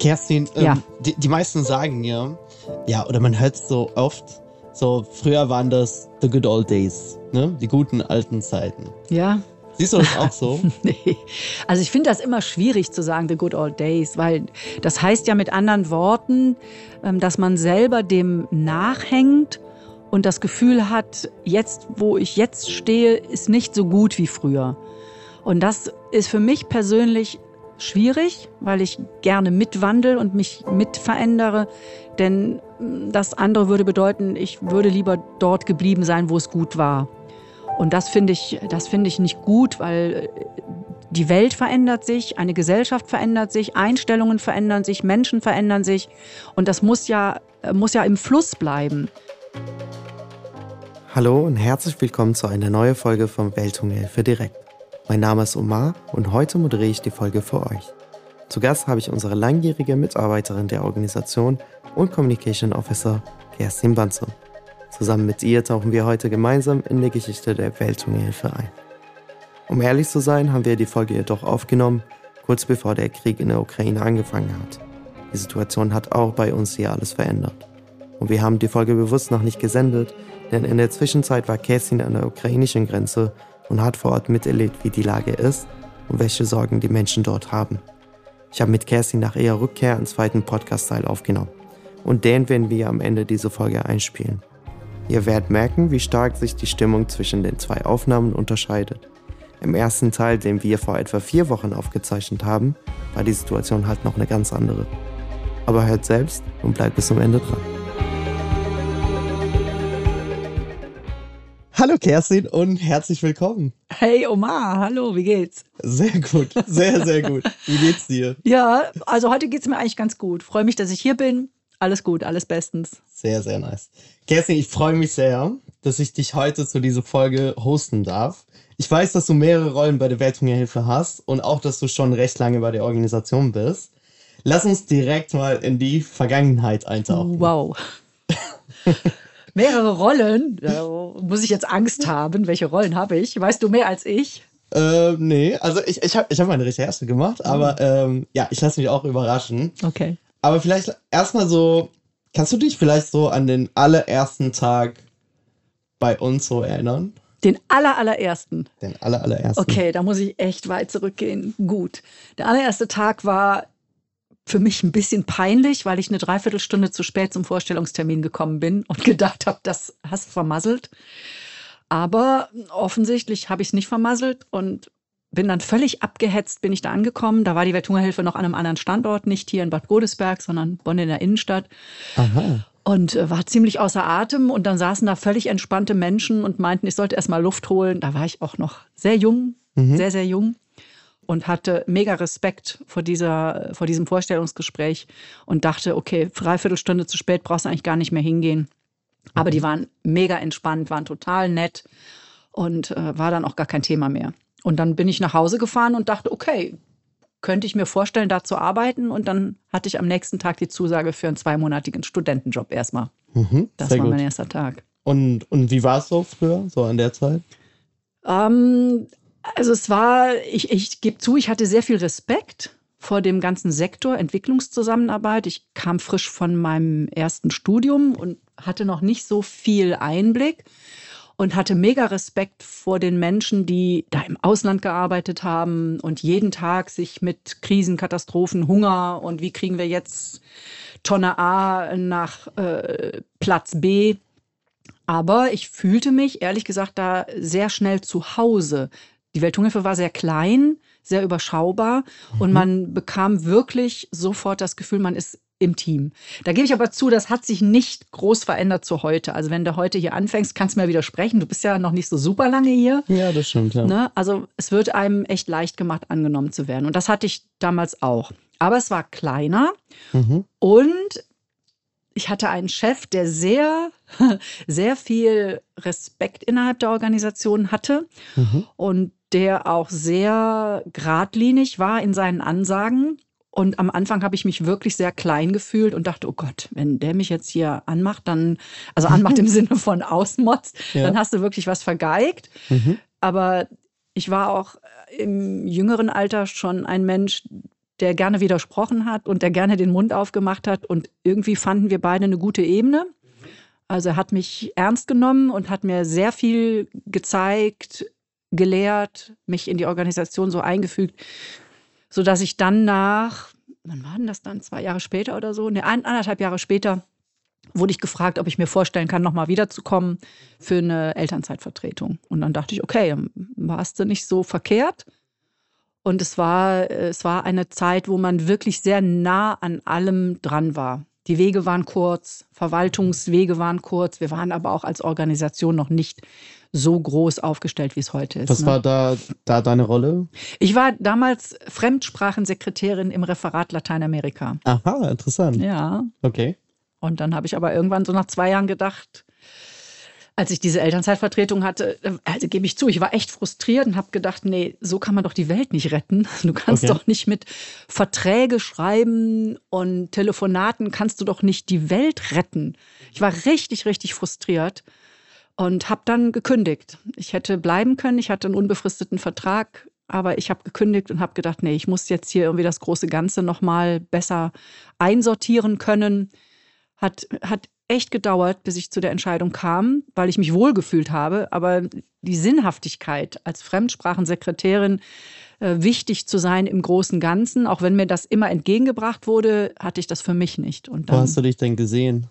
Kerstin, ähm, ja. die, die meisten sagen ja, ja, oder man hört es so oft, so früher waren das the good old days, ne? Die guten alten Zeiten. Ja. Siehst du das auch so? nee. Also ich finde das immer schwierig zu sagen, the good old days, weil das heißt ja mit anderen Worten, ähm, dass man selber dem nachhängt und das Gefühl hat, jetzt, wo ich jetzt stehe, ist nicht so gut wie früher. Und das ist für mich persönlich schwierig, weil ich gerne mitwandel und mich mitverändere. Denn das andere würde bedeuten, ich würde lieber dort geblieben sein, wo es gut war. Und das finde ich, das ich nicht gut, weil die Welt verändert sich, eine Gesellschaft verändert sich, Einstellungen verändern sich, Menschen verändern sich. Und das muss ja, muss ja im Fluss bleiben. Hallo und herzlich willkommen zu einer neuen Folge vom Welthungerhilfe Direkt. Mein Name ist Omar und heute moderiere ich die Folge für euch. Zu Gast habe ich unsere langjährige Mitarbeiterin der Organisation und Communication Officer Kerstin Banzo. Zusammen mit ihr tauchen wir heute gemeinsam in die Geschichte der Welthungerhilfe ein. Um ehrlich zu sein, haben wir die Folge jedoch aufgenommen, kurz bevor der Krieg in der Ukraine angefangen hat. Die Situation hat auch bei uns hier alles verändert. Und wir haben die Folge bewusst noch nicht gesendet, denn in der Zwischenzeit war Kerstin an der ukrainischen Grenze und hat vor Ort miterlebt, wie die Lage ist und welche Sorgen die Menschen dort haben. Ich habe mit Kerstin nach ihrer Rückkehr einen zweiten Podcast-Teil aufgenommen. Und den werden wir am Ende dieser Folge einspielen. Ihr werdet merken, wie stark sich die Stimmung zwischen den zwei Aufnahmen unterscheidet. Im ersten Teil, den wir vor etwa vier Wochen aufgezeichnet haben, war die Situation halt noch eine ganz andere. Aber hört selbst und bleibt bis zum Ende dran. Hallo Kerstin und herzlich willkommen. Hey Omar, hallo, wie geht's? Sehr gut, sehr, sehr gut. Wie geht's dir? Ja, also heute geht's mir eigentlich ganz gut. Freue mich, dass ich hier bin. Alles gut, alles bestens. Sehr, sehr nice. Kerstin, ich freue mich sehr, dass ich dich heute zu dieser Folge hosten darf. Ich weiß, dass du mehrere Rollen bei der Welthungerhilfe hast und auch, dass du schon recht lange bei der Organisation bist. Lass uns direkt mal in die Vergangenheit eintauchen. Wow. mehrere Rollen. Da muss ich jetzt Angst haben. Welche Rollen habe ich? Weißt du mehr als ich? Äh, nee, also ich, ich habe ich hab meine Recherche gemacht, aber ähm, ja, ich lasse mich auch überraschen. Okay. Aber vielleicht erstmal so, kannst du dich vielleicht so an den allerersten Tag bei uns so erinnern? Den aller, allerersten. Den aller, allerersten. Okay, da muss ich echt weit zurückgehen. Gut. Der allererste Tag war für mich ein bisschen peinlich, weil ich eine Dreiviertelstunde zu spät zum Vorstellungstermin gekommen bin und gedacht habe, das hast du vermasselt. Aber offensichtlich habe ich es nicht vermasselt und bin dann völlig abgehetzt, bin ich da angekommen. Da war die Welthungerhilfe noch an einem anderen Standort, nicht hier in Bad Godesberg, sondern Bonn in der Innenstadt. Aha. Und äh, war ziemlich außer Atem. Und dann saßen da völlig entspannte Menschen und meinten, ich sollte erst mal Luft holen. Da war ich auch noch sehr jung, mhm. sehr, sehr jung und hatte mega Respekt vor, dieser, vor diesem Vorstellungsgespräch und dachte, okay, dreiviertel Stunde zu spät brauchst du eigentlich gar nicht mehr hingehen. Aber die waren mega entspannt, waren total nett und äh, war dann auch gar kein Thema mehr. Und dann bin ich nach Hause gefahren und dachte, okay, könnte ich mir vorstellen, da zu arbeiten. Und dann hatte ich am nächsten Tag die Zusage für einen zweimonatigen Studentenjob erstmal. Mhm, das war gut. mein erster Tag. Und, und wie war es so früher, so an der Zeit? Ähm, also es war, ich, ich gebe zu, ich hatte sehr viel Respekt vor dem ganzen Sektor Entwicklungszusammenarbeit. Ich kam frisch von meinem ersten Studium und hatte noch nicht so viel Einblick und hatte mega Respekt vor den Menschen, die da im Ausland gearbeitet haben und jeden Tag sich mit Krisen, Katastrophen, Hunger und wie kriegen wir jetzt Tonne A nach äh, Platz B. Aber ich fühlte mich ehrlich gesagt da sehr schnell zu Hause. Die Welthungerhilfe war sehr klein, sehr überschaubar mhm. und man bekam wirklich sofort das Gefühl, man ist im Team. Da gebe ich aber zu, das hat sich nicht groß verändert zu heute. Also wenn du heute hier anfängst, kannst du mir widersprechen. Du bist ja noch nicht so super lange hier. Ja, das stimmt. Ja. Ne? Also es wird einem echt leicht gemacht, angenommen zu werden. Und das hatte ich damals auch. Aber es war kleiner mhm. und ich hatte einen Chef, der sehr, sehr viel Respekt innerhalb der Organisation hatte mhm. und der auch sehr geradlinig war in seinen Ansagen. Und am Anfang habe ich mich wirklich sehr klein gefühlt und dachte, oh Gott, wenn der mich jetzt hier anmacht, dann, also anmacht im Sinne von ausmotzt, ja. dann hast du wirklich was vergeigt. Mhm. Aber ich war auch im jüngeren Alter schon ein Mensch, der gerne widersprochen hat und der gerne den Mund aufgemacht hat. Und irgendwie fanden wir beide eine gute Ebene. Also er hat mich ernst genommen und hat mir sehr viel gezeigt, gelehrt, mich in die Organisation so eingefügt, sodass ich dann nach, wann war denn das dann, zwei Jahre später oder so, ne, anderthalb Jahre später, wurde ich gefragt, ob ich mir vorstellen kann, nochmal wiederzukommen für eine Elternzeitvertretung. Und dann dachte ich, okay, warst du nicht so verkehrt. Und es war, es war eine Zeit, wo man wirklich sehr nah an allem dran war. Die Wege waren kurz, Verwaltungswege waren kurz. Wir waren aber auch als Organisation noch nicht so groß aufgestellt, wie es heute ist. Was ne? war da, da deine Rolle? Ich war damals Fremdsprachensekretärin im Referat Lateinamerika. Aha, interessant. Ja. Okay. Und dann habe ich aber irgendwann so nach zwei Jahren gedacht, als ich diese Elternzeitvertretung hatte, also gebe ich zu, ich war echt frustriert und habe gedacht, nee, so kann man doch die Welt nicht retten. Du kannst Okay. doch nicht mit Verträge schreiben und Telefonaten kannst du doch nicht die Welt retten. Ich war richtig, richtig frustriert und habe dann gekündigt. Ich hätte bleiben können, ich hatte einen unbefristeten Vertrag, aber ich habe gekündigt und habe gedacht, nee, ich muss jetzt hier irgendwie das große Ganze noch mal besser einsortieren können. Hat, hat echt gedauert, bis ich zu der Entscheidung kam, weil ich mich wohlgefühlt habe. Aber die Sinnhaftigkeit als Fremdsprachensekretärin, äh, wichtig zu sein im großen Ganzen, auch wenn mir das immer entgegengebracht wurde, hatte ich das für mich nicht. Und Wo dann, hast du dich denn gesehen?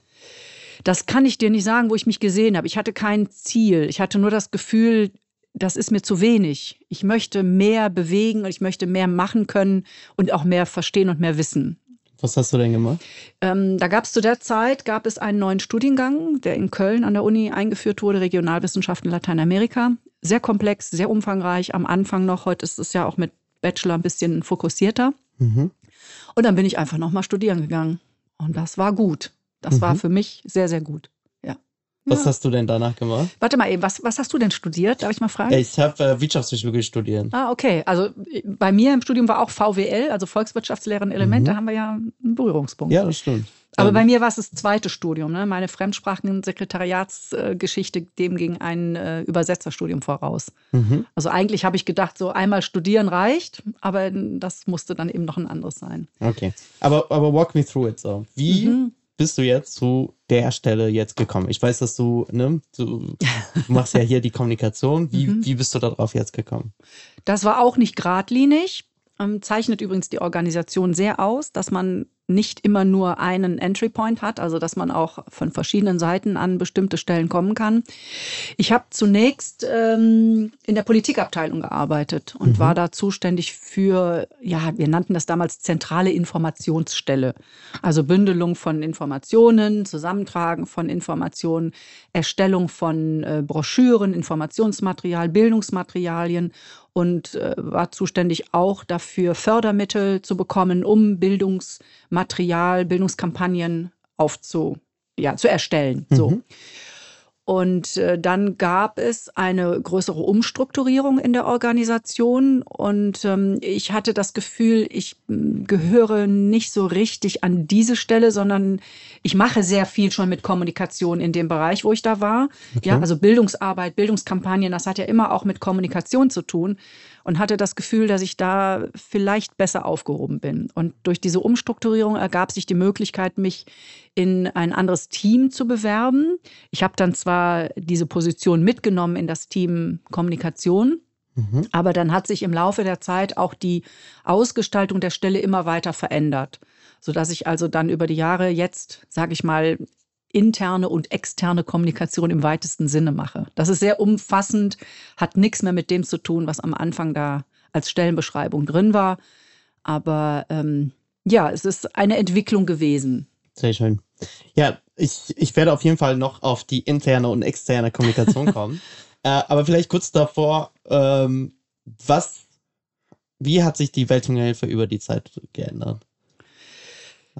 Das kann ich dir nicht sagen, wo ich mich gesehen habe. Ich hatte kein Ziel. Ich hatte nur das Gefühl, das ist mir zu wenig. Ich möchte mehr bewegen und ich möchte mehr machen können und auch mehr verstehen und mehr wissen. Was hast du denn gemacht? Ähm, da gab es zu der Zeit gab es einen neuen Studiengang, der in Köln an der Uni eingeführt wurde, Regionalwissenschaften Lateinamerika. Sehr komplex, sehr umfangreich am Anfang noch. Heute ist es ja auch mit Bachelor ein bisschen fokussierter. Mhm. Und dann bin ich einfach nochmal studieren gegangen. Und das war gut. Das war Mhm. für mich sehr, sehr gut. Ja. Was ja. hast du denn danach gemacht? Warte mal eben, was, was hast du denn studiert? Darf ich mal fragen? Ich habe äh, Wirtschaftspsychologie studiert. Ah, okay. Also äh, bei mir im Studium war auch VWL, also Volkswirtschaftslehre ein Element. Mhm. Da haben wir ja einen Berührungspunkt. Ja, das stimmt. Aber Ähm, bei mir war es das zweite Studium. Ne? Meine Fremdsprachensekretariatsgeschichte, dem ging ein äh, Übersetzerstudium voraus. mhm. Also eigentlich habe ich gedacht, so einmal studieren reicht, aber das musste dann eben noch ein anderes sein. Okay. Aber, aber walk me through it so. Wie Mhm. Bist du jetzt zu der Stelle jetzt gekommen? Ich weiß, dass du, ne, du, machst ja hier die Kommunikation. Wie, Mhm. wie bist du darauf jetzt gekommen? Das war auch nicht geradlinig. Ähm, zeichnet übrigens die Organisation sehr aus, dass man nicht immer nur einen Entry Point hat, also dass man auch von verschiedenen Seiten an bestimmte Stellen kommen kann. Ich habe zunächst ähm, in der Politikabteilung gearbeitet und Mhm. war da zuständig für, ja, wir nannten das damals zentrale Informationsstelle. Also Bündelung von Informationen, Zusammentragen von Informationen, Erstellung von äh, Broschüren, Informationsmaterial, Bildungsmaterialien und äh, war zuständig auch dafür, Fördermittel zu bekommen, um Bildungsmaterial, Bildungskampagnen aufzu, ja, zu erstellen. So. Und äh, dann gab es eine größere Umstrukturierung in der Organisation und ähm, ich hatte das Gefühl, ich m, gehöre nicht so richtig an diese Stelle, sondern ich mache sehr viel schon mit Kommunikation in dem Bereich, wo ich da war. Okay. Ja, also Bildungsarbeit, Bildungskampagnen, das hat ja immer auch mit Kommunikation zu tun und hatte das Gefühl, dass ich da vielleicht besser aufgehoben bin. Und durch diese Umstrukturierung ergab sich die Möglichkeit, mich in ein anderes Team zu bewerben. Ich habe dann zwar diese Position mitgenommen in das Team Kommunikation, Mhm. aber dann hat sich im Laufe der Zeit auch die Ausgestaltung der Stelle immer weiter verändert, sodass ich also dann über die Jahre jetzt, sage ich mal, interne und externe Kommunikation im weitesten Sinne mache. Das ist sehr umfassend, hat nichts mehr mit dem zu tun, was am Anfang da als Stellenbeschreibung drin war. Aber ähm, ja, es ist eine Entwicklung gewesen. Sehr schön. Ja, ich, ich werde auf jeden Fall noch auf die interne und externe Kommunikation kommen. äh, aber vielleicht kurz davor, ähm, was, wie hat sich die Welthungerhilfe über die Zeit geändert?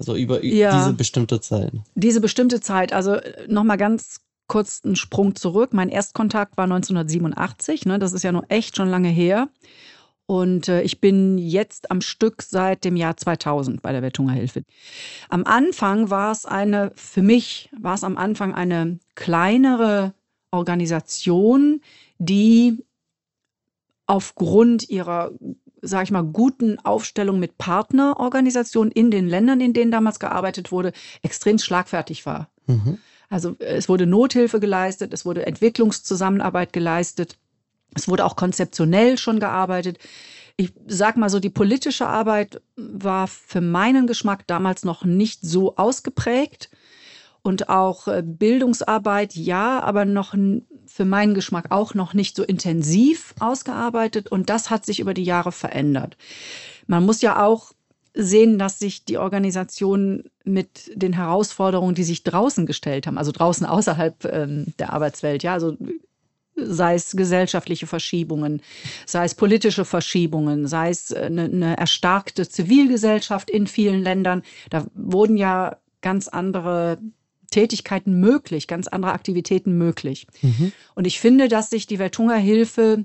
Also über Ja. diese bestimmte Zeit. Diese bestimmte Zeit, also nochmal ganz kurz einen Sprung zurück. Mein Erstkontakt war 1987, ne, das ist ja noch echt schon lange her. Und äh, ich bin jetzt am Stück seit dem Jahr 2000 bei der Welthungerhilfe. Am Anfang war es eine, für mich war es am Anfang eine kleinere Organisation, die aufgrund ihrer sage ich mal, guten Aufstellung mit Partnerorganisationen in den Ländern, in denen damals gearbeitet wurde, extrem schlagfertig war. Mhm. Also es wurde Nothilfe geleistet, es wurde Entwicklungszusammenarbeit geleistet, es wurde auch konzeptionell schon gearbeitet. Ich sag mal so, die politische Arbeit war für meinen Geschmack damals noch nicht so ausgeprägt und auch äh, Bildungsarbeit ja, aber noch für meinen Geschmack auch noch nicht so intensiv ausgearbeitet und das hat sich über die Jahre verändert. Man muss ja auch sehen, dass sich die Organisationen mit den Herausforderungen, die sich draußen gestellt haben, also draußen außerhalb ähm, der Arbeitswelt, ja, also sei es gesellschaftliche Verschiebungen, sei es politische Verschiebungen, sei es eine, äh, eine erstarkte Zivilgesellschaft in vielen Ländern. Da wurden ja ganz andere Tätigkeiten möglich, ganz andere Aktivitäten möglich. Mhm. Und ich finde, dass sich die Welthungerhilfe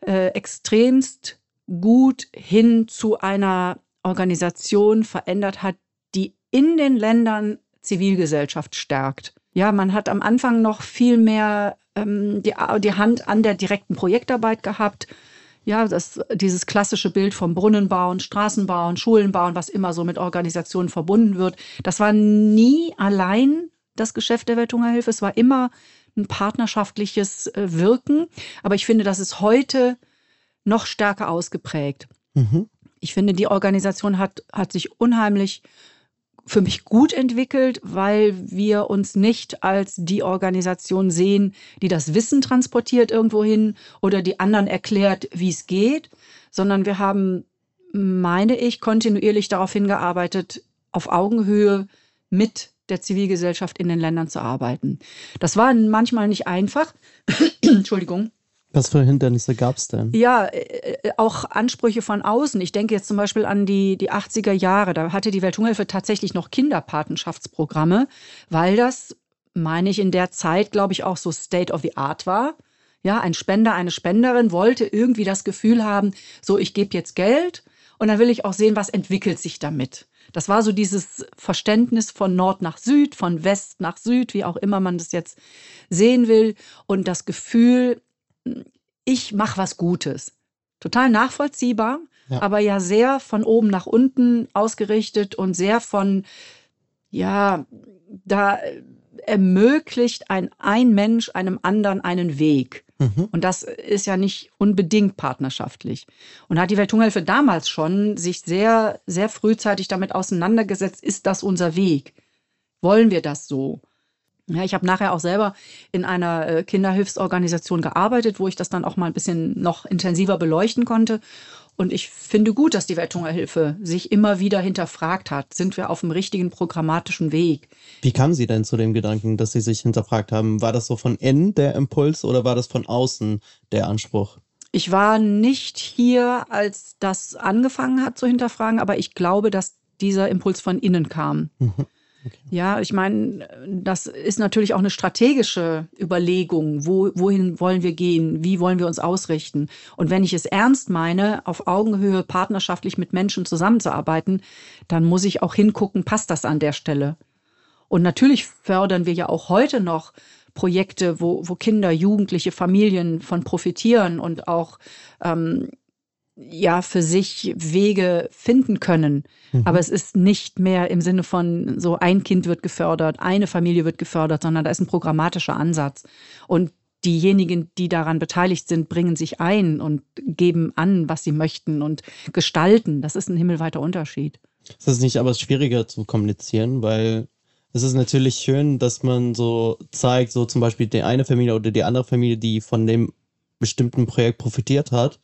äh, extremst gut hin zu einer Organisation verändert hat, die in den Ländern Zivilgesellschaft stärkt. Ja, man hat am Anfang noch viel mehr ähm, die, die Hand an der direkten Projektarbeit gehabt. Ja, das, dieses klassische Bild vom Brunnen bauen, Straßen bauen, Schulen bauen, was immer so mit Organisationen verbunden wird. Das war nie allein das Geschäft der Welthungerhilfe. Es war immer ein partnerschaftliches äh, Wirken. Aber ich finde, das ist heute noch stärker ausgeprägt. Mhm. Ich finde, die Organisation hat, hat sich unheimlich für mich gut entwickelt, weil wir uns nicht als die Organisation sehen, die das Wissen transportiert irgendwohin oder die anderen erklärt, wie es geht, sondern wir haben, meine ich, kontinuierlich darauf hingearbeitet, auf Augenhöhe mit der Zivilgesellschaft in den Ländern zu arbeiten. Das war manchmal nicht einfach. Entschuldigung. Was für Hindernisse gab es denn? Ja, äh, äh, auch Ansprüche von außen. Ich denke jetzt zum Beispiel an die, die 80er Jahre. Da hatte die Welthungerhilfe tatsächlich noch Kinderpatenschaftsprogramme, weil das, meine ich, in der Zeit, glaube ich, auch so State of the Art war. Ja, ein Spender, eine Spenderin wollte irgendwie das Gefühl haben, so, ich gebe jetzt Geld und dann will ich auch sehen, was entwickelt sich damit. Das war so dieses Verständnis von Nord nach Süd, von West nach Süd, wie auch immer man das jetzt sehen will. Und das Gefühl, ich mache was Gutes. Total nachvollziehbar, ja. aber ja sehr von oben nach unten ausgerichtet und sehr von, ja, da ermöglicht ein, ein Mensch einem anderen einen Weg. Mhm. Und das ist ja nicht unbedingt partnerschaftlich. Und hat die Welthungerhilfe damals schon sich sehr, sehr frühzeitig damit auseinandergesetzt, ist das unser Weg? Wollen wir das so? Ja, ich habe nachher auch selber in einer äh, Kinderhilfsorganisation gearbeitet, wo ich das dann auch mal ein bisschen noch intensiver beleuchten konnte. Und ich finde gut, dass die Welthungerhilfe sich immer wieder hinterfragt hat, sind wir auf dem richtigen programmatischen Weg? Wie kam sie denn zu dem Gedanken, dass sie sich hinterfragt haben? War das so von innen der Impuls oder war das von außen der Anspruch? Ich war nicht hier, als das angefangen hat zu hinterfragen, aber ich glaube, dass dieser Impuls von innen kam. Mhm. Ja, ich meine, das ist natürlich auch eine strategische Überlegung. Wo, wohin wollen wir gehen? Wie wollen wir uns ausrichten? Und wenn ich es ernst meine, auf Augenhöhe partnerschaftlich mit Menschen zusammenzuarbeiten, dann muss ich auch hingucken, passt das an der Stelle? Und natürlich fördern wir ja auch heute noch Projekte, wo, wo Kinder, Jugendliche, Familien von profitieren und auch ähm, ja für sich Wege finden können. Mhm. Aber es ist nicht mehr im Sinne von so ein Kind wird gefördert, eine Familie wird gefördert, sondern da ist ein programmatischer Ansatz. Und diejenigen, die daran beteiligt sind, bringen sich ein und geben an, was sie möchten und gestalten. Das ist ein himmelweiter Unterschied. Ist das nicht aber schwieriger zu kommunizieren, weil es ist natürlich schön, dass man so zeigt, so zum Beispiel die eine Familie oder die andere Familie, die von dem bestimmten Projekt profitiert hat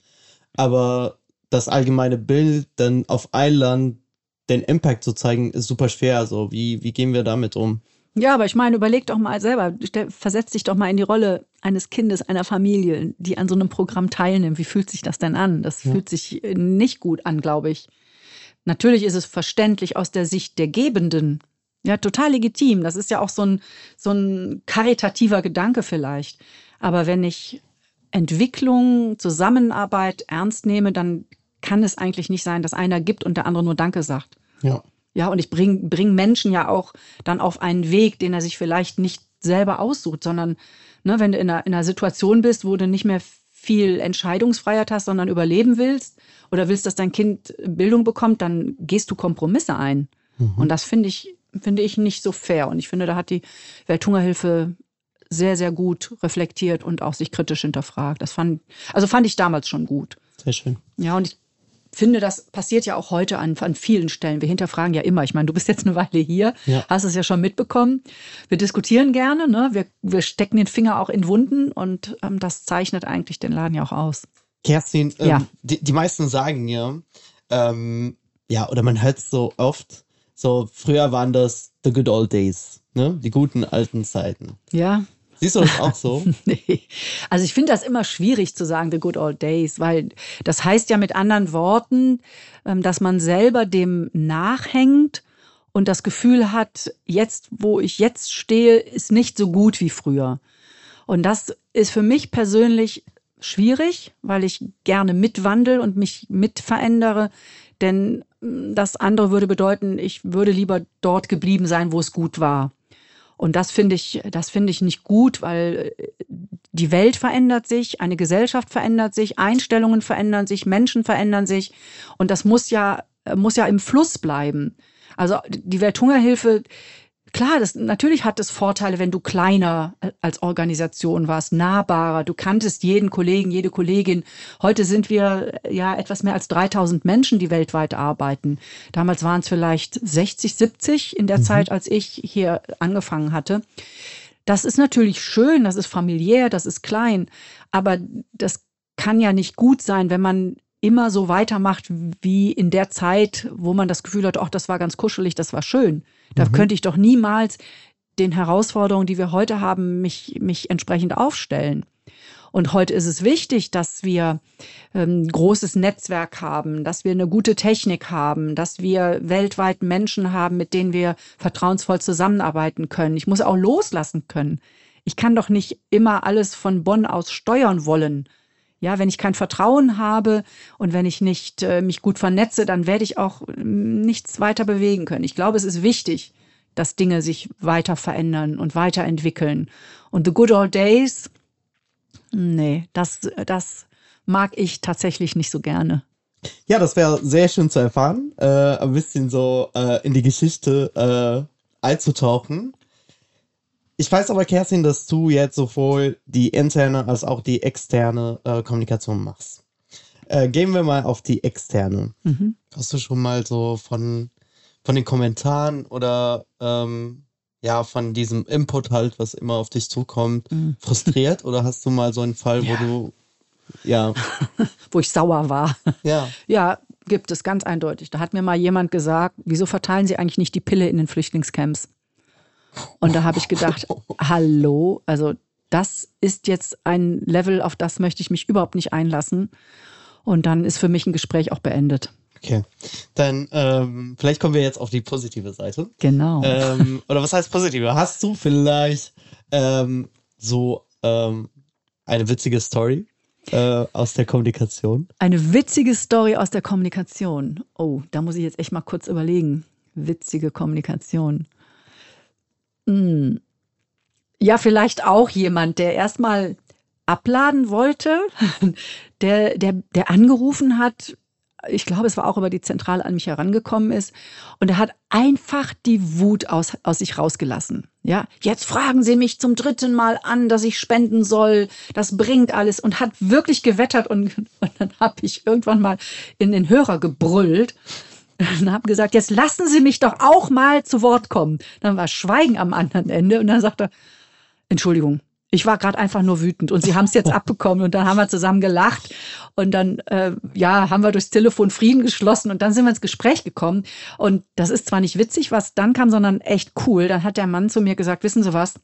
aber das allgemeine Bild dann auf ein Land den Impact zu zeigen, ist super schwer. Also wie, wie gehen wir damit um? Ja, aber ich meine, überleg doch mal selber, versetz dich doch mal in die Rolle eines Kindes, einer Familie, die an so einem Programm teilnimmt. Wie fühlt sich das denn an? Das ja. fühlt sich nicht gut an, glaube ich. Natürlich ist es verständlich aus der Sicht der Gebenden. Ja, total legitim. Das ist ja auch so ein, so ein karitativer Gedanke vielleicht. Aber wenn ich Entwicklung, Zusammenarbeit ernst nehme, dann kann es eigentlich nicht sein, dass einer gibt und der andere nur Danke sagt. Ja. Ja, und ich bringe bring Menschen ja auch dann auf einen Weg, den er sich vielleicht nicht selber aussucht, sondern ne, wenn du in einer, in einer Situation bist, wo du nicht mehr viel Entscheidungsfreiheit hast, sondern überleben willst oder willst, dass dein Kind Bildung bekommt, dann gehst du Kompromisse ein. Mhm. Und das finde ich, finde ich nicht so fair. Und ich finde, da hat die Welthungerhilfe sehr, sehr gut reflektiert und auch sich kritisch hinterfragt. Das fand, also fand ich damals schon gut. Sehr schön. Ja, und ich finde, das passiert ja auch heute an, an vielen Stellen. Wir hinterfragen ja immer. Ich meine, du bist jetzt eine Weile hier, ja. hast es ja schon mitbekommen. Wir diskutieren gerne, ne? wir, wir stecken den Finger auch in Wunden und ähm, das zeichnet eigentlich den Laden ja auch aus. Kerstin, ähm, ja. die, die meisten sagen ja, ähm, ja, oder man hört es so oft, so früher waren das the good old days, ne? die guten alten Zeiten. Ja. Siehst du das auch so? nee. Also ich finde das immer schwierig zu sagen, the good old days, weil das heißt ja mit anderen Worten, ähm, dass man selber dem nachhängt und das Gefühl hat, jetzt, wo ich jetzt stehe, ist nicht so gut wie früher. Und das ist für mich persönlich schwierig, weil ich gerne mitwandel und mich mitverändere. Denn mm, das andere würde bedeuten, ich würde lieber dort geblieben sein, wo es gut war. Und das finde ich, das finde ich nicht gut, weil äh, die Welt verändert sich, eine Gesellschaft verändert sich, Einstellungen verändern sich, Menschen verändern sich. Und das muss ja, muss ja im Fluss bleiben. Also die Welthungerhilfe Klar, das, natürlich hat es Vorteile, wenn du kleiner äh, als Organisation warst, nahbarer. Du kanntest jeden Kollegen, jede Kollegin. Heute sind wir äh, ja etwas mehr als 3000 Menschen, die weltweit arbeiten. Damals waren es vielleicht 60, 70 in der mhm. Zeit, als ich hier angefangen hatte. Das ist natürlich schön, das ist familiär, das ist klein. Aber das kann ja nicht gut sein, wenn man immer so weitermacht wie in der Zeit, wo man das Gefühl hat, ach, das war ganz kuschelig, das war schön. Da mhm. könnte ich doch niemals den Herausforderungen, die wir heute haben, mich, mich entsprechend aufstellen. Und heute ist es wichtig, dass wir ein ähm, großes Netzwerk haben, dass wir eine gute Technik haben, dass wir weltweit Menschen haben, mit denen wir vertrauensvoll zusammenarbeiten können. Ich muss auch loslassen können. Ich kann doch nicht immer alles von Bonn aus steuern wollen. Ja, wenn ich kein Vertrauen habe und wenn ich nicht äh, mich gut vernetze, dann werde ich auch äh, nichts weiter bewegen können. Ich glaube, es ist wichtig, dass Dinge sich weiter verändern und weiterentwickeln. Und the good old days, nee, das, das mag ich tatsächlich nicht so gerne. Ja, das wäre sehr schön zu erfahren, äh, ein bisschen so äh, in die Geschichte äh, einzutauchen. Ich weiß aber, Kerstin, dass du jetzt sowohl die interne als auch die externe äh, Kommunikation machst. Äh, gehen wir mal auf die externe. Mhm. Hast du schon mal so von, von den Kommentaren oder ähm, ja, von diesem Input halt, was immer auf dich zukommt, mhm. frustriert? oder hast du mal so einen Fall, ja. wo du ja. wo ich sauer war. Ja. Ja, gibt es ganz eindeutig. Da hat mir mal jemand gesagt, wieso verteilen Sie eigentlich nicht die Pille in den Flüchtlingscamps? Und da habe ich gedacht, hallo, also das ist jetzt ein Level, auf das möchte ich mich überhaupt nicht einlassen. Und dann ist für mich ein Gespräch auch beendet. Okay, dann ähm, vielleicht kommen wir jetzt auf die positive Seite. Genau. Ähm, oder was heißt positive? Hast du vielleicht ähm, so ähm, eine witzige Story äh, aus der Kommunikation? Eine witzige Story aus der Kommunikation. Oh, da muss ich jetzt echt mal kurz überlegen. Witzige Kommunikation. Hm. Ja, vielleicht auch jemand, der erstmal abladen wollte, der, der, der angerufen hat. Ich glaube, es war auch über die Zentrale an mich herangekommen ist. Und er hat einfach die Wut aus, aus sich rausgelassen. Ja, jetzt fragen Sie mich zum dritten Mal an, dass ich spenden soll. Das bringt alles und hat wirklich gewettert. Und, und dann habe ich irgendwann mal in den Hörer gebrüllt und habe gesagt, jetzt lassen Sie mich doch auch mal zu Wort kommen. Dann war Schweigen am anderen Ende und dann sagte er, Entschuldigung, ich war gerade einfach nur wütend und sie haben es jetzt abbekommen und dann haben wir zusammen gelacht und dann äh, ja haben wir durchs Telefon Frieden geschlossen und dann sind wir ins Gespräch gekommen und das ist zwar nicht witzig, was dann kam, sondern echt cool. Dann hat der Mann zu mir gesagt, wissen Sie was?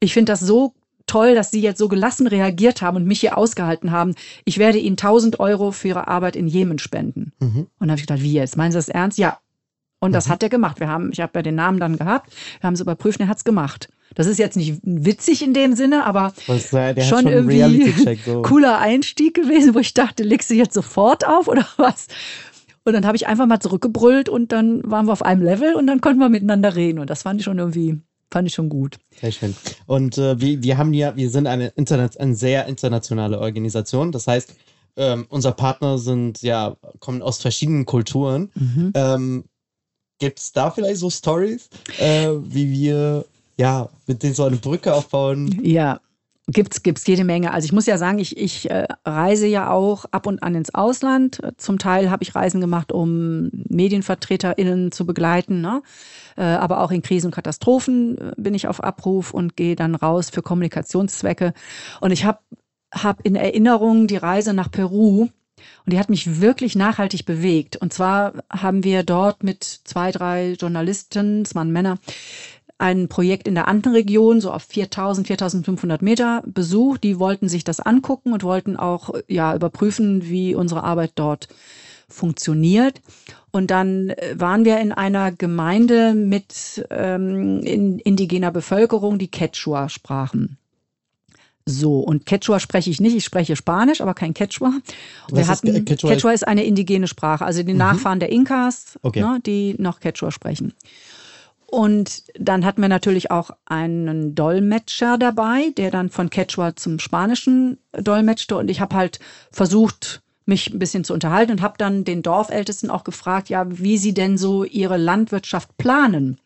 Ich finde das so toll, dass Sie jetzt so gelassen reagiert haben und mich hier ausgehalten haben. Ich werde Ihnen 1000 Euro für Ihre Arbeit in Jemen spenden. Mhm. Und dann habe ich gedacht, wie jetzt? Meinen Sie das ernst? Ja. Und das mhm. hat er gemacht. Wir haben, ich habe ja den Namen dann gehabt, wir haben es überprüft und er hat es gemacht. Das ist jetzt nicht witzig in dem Sinne, aber Was, äh, schon, schon irgendwie so. cooler Einstieg gewesen, wo ich dachte, legst du jetzt sofort auf oder was? Und dann habe ich einfach mal zurückgebrüllt und dann waren wir auf einem Level und dann konnten wir miteinander reden. Und das fand ich schon irgendwie fand ich schon gut. Sehr schön. Und äh, wir, wir haben ja, wir sind eine, Internet, eine sehr internationale Organisation. Das heißt, ähm, unser Partner sind ja, kommen aus verschiedenen Kulturen. Mhm. Ähm, Gibt es da vielleicht so Stories, äh, wie wir ja mit denen so eine Brücke aufbauen? Ja, Gibt's, gibt's jede Menge. Also ich muss ja sagen, ich, ich äh, reise ja auch ab und an ins Ausland. Zum Teil habe ich Reisen gemacht, um MedienvertreterInnen zu begleiten. Ne? Äh, aber auch in Krisen und Katastrophen äh, bin ich auf Abruf und gehe dann raus für Kommunikationszwecke. Und ich habe hab in Erinnerung die Reise nach Peru. Und die hat mich wirklich nachhaltig bewegt. Und zwar haben wir dort mit zwei, drei Journalisten, es waren Männer, ein Projekt in der Andenregion, so auf 4000, 4500 Meter besucht. Die wollten sich das angucken und wollten auch ja, überprüfen, wie unsere Arbeit dort funktioniert. Und dann äh, waren wir in einer Gemeinde mit ähm, in, indigener Bevölkerung, die Quechua sprachen. So, und Quechua spreche ich nicht, ich spreche Spanisch, aber kein Quechua. Wir Was hatten, Quechua? Quechua ist eine indigene Sprache, also die mhm. Nachfahren der Inkas, okay. ne, die noch Quechua sprechen. Und dann hatten wir natürlich auch einen Dolmetscher dabei, der dann von Quechua zum Spanischen dolmetschte. Und ich habe halt versucht, mich ein bisschen zu unterhalten und habe dann den Dorfältesten auch gefragt, ja, wie sie denn so ihre Landwirtschaft planen.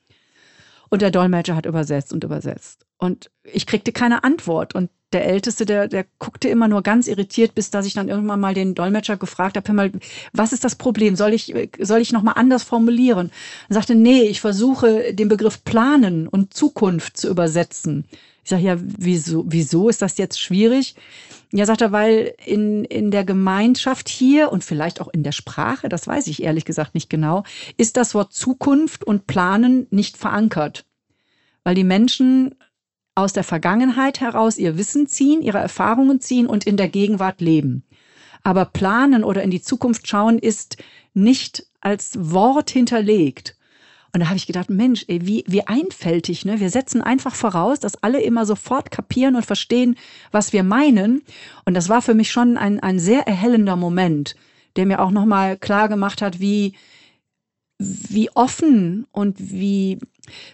Und der Dolmetscher hat übersetzt und übersetzt. Und ich kriegte keine Antwort. Und der Älteste, der, der guckte immer nur ganz irritiert, bis dass ich dann irgendwann mal den Dolmetscher gefragt habe, mal, was ist das Problem? Soll ich, soll ich nochmal anders formulieren? Er sagte, nee, ich versuche den Begriff planen und Zukunft zu übersetzen. Ich sage, ja, wieso, wieso ist das jetzt schwierig? Ja, sagt er, weil in, in der Gemeinschaft hier und vielleicht auch in der Sprache, das weiß ich ehrlich gesagt nicht genau, ist das Wort Zukunft und Planen nicht verankert. Weil die Menschen aus der Vergangenheit heraus ihr Wissen ziehen, ihre Erfahrungen ziehen und in der Gegenwart leben. Aber planen oder in die Zukunft schauen ist nicht als Wort hinterlegt. Und da habe ich gedacht, Mensch, ey, wie, wie einfältig, ne? Wir setzen einfach voraus, dass alle immer sofort kapieren und verstehen, was wir meinen. Und das war für mich schon ein, ein sehr erhellender Moment, der mir auch nochmal klar gemacht hat, wie, wie offen und wie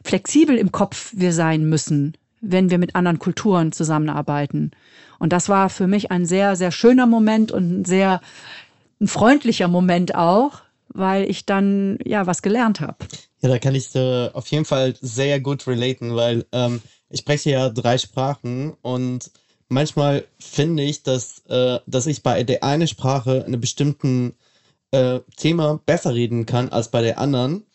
flexibel im Kopf wir sein müssen, wenn wir mit anderen Kulturen zusammenarbeiten. Und das war für mich ein sehr, sehr schöner Moment und ein sehr ein freundlicher Moment auch, weil ich dann ja was gelernt habe. Ja, da kann ich äh, auf jeden Fall sehr gut relaten, weil ähm, ich spreche ja drei Sprachen und manchmal finde ich, dass, äh, dass ich bei der einen Sprache in einem bestimmten äh, Thema besser reden kann als bei der anderen.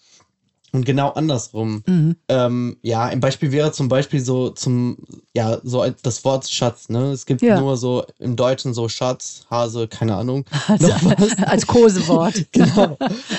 Und genau andersrum. Mhm. Ähm, ja, ein Beispiel wäre zum Beispiel so zum, ja, so das Wort Schatz, ne? Es gibt ja. nur so im Deutschen so Schatz, Hase, keine Ahnung. Also, als Kosewort. genau.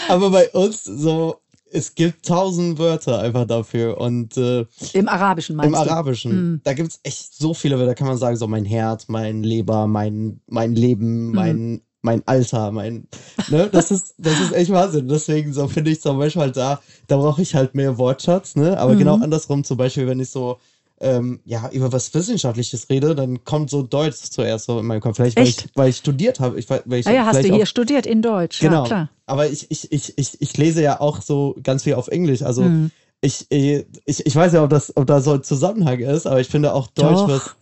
Aber bei uns so, es gibt tausend Wörter einfach dafür. Und äh, im Arabischen meinst Im Arabischen. Mhm. Da gibt es echt so viele Wörter, kann man sagen, so mein Herz, mein Leber, mein, mein Leben, mhm. mein mein Alter, mein, ne, das ist, das ist echt Wahnsinn. Deswegen so finde ich zum Beispiel halt da, da brauche ich halt mehr Wortschatz, ne, aber genau mhm. genau andersrum, zum Beispiel, wenn ich so, ähm, ja, über was Wissenschaftliches rede, dann kommt so Deutsch zuerst so in meinem Kopf. Vielleicht, weil ich, weil ich studiert habe. Ich, weil ich ah ja, hast du hier auch, studiert in Deutsch. Genau. Ja, klar. Aber ich, ich, ich, ich, ich lese ja auch so ganz viel auf Englisch. Also mhm. ich, ich, ich weiß ja, ob das, ob da so ein Zusammenhang ist, aber ich finde auch Deutsch, Doch. was